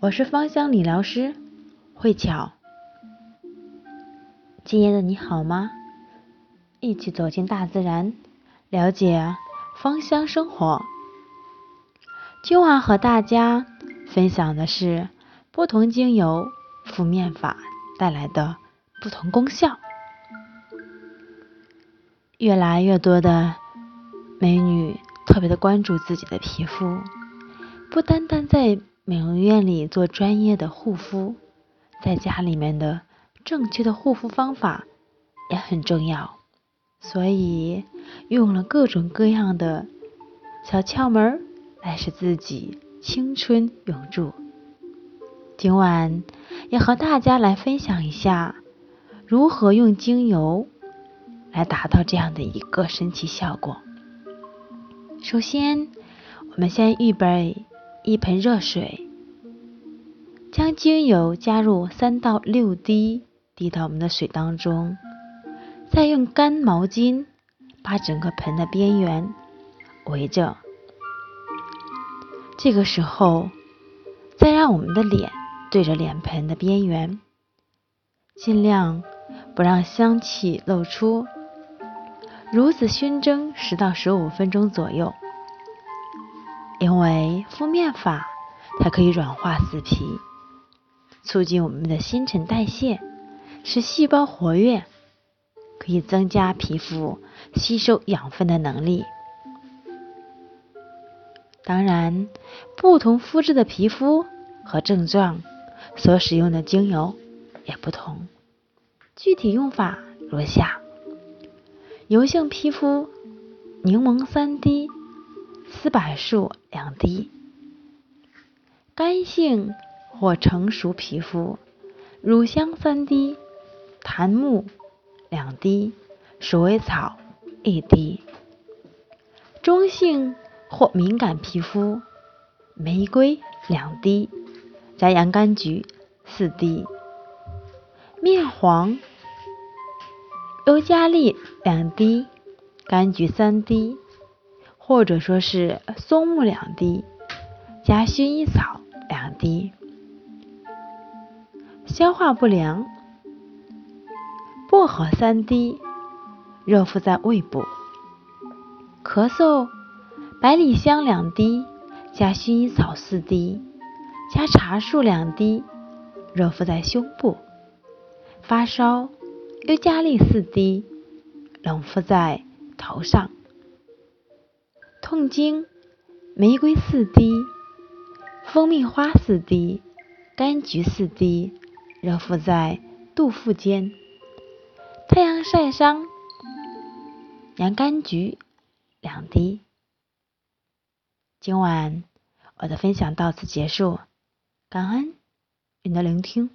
我是芳香理疗师慧巧。今夜的你好吗？一起走进大自然，了解芳香生活。今晚和大家分享的是不同精油敷面法带来的不同功效。越来越多的美女特别的关注自己的皮肤，不单单在美容院里做专业的护肤，在家里面的正确的护肤方法也很重要。所以用了各种各样的小窍门来使自己青春永驻。今晚要和大家来分享一下如何用精油。来达到这样的一个神奇效果。首先，我们先预备一盆热水，将精油加入三到六滴，滴到我们的水当中，再用干毛巾把整个盆的边缘围着。这个时候，再让我们的脸对着脸盆的边缘，尽量不让香气露出。如此熏蒸十到十五分钟左右，因为敷面法它可以软化死皮，促进我们的新陈代谢，使细胞活跃，可以增加皮肤吸收养分的能力。当然，不同肤质的皮肤和症状所使用的精油也不同，具体用法如下。油性皮肤，柠檬三滴，丝柏树两滴；干性或成熟皮肤，乳香三滴，檀木两滴，鼠尾草一滴；中性或敏感皮肤，玫瑰两滴，加洋甘菊四滴；面黄。尤加利两滴，柑橘三滴，或者说是松木两滴，加薰衣草两滴。消化不良，薄荷三滴，热敷在胃部。咳嗽，百里香两滴，加薰衣草四滴，加茶树两滴，热敷在胸部。发烧。尤加利四滴，冷敷在头上；痛经，玫瑰四滴，蜂蜜花四滴，柑橘四滴，热敷在肚腹间；太阳晒伤，洋甘菊两滴。今晚我的分享到此结束，感恩你的聆听。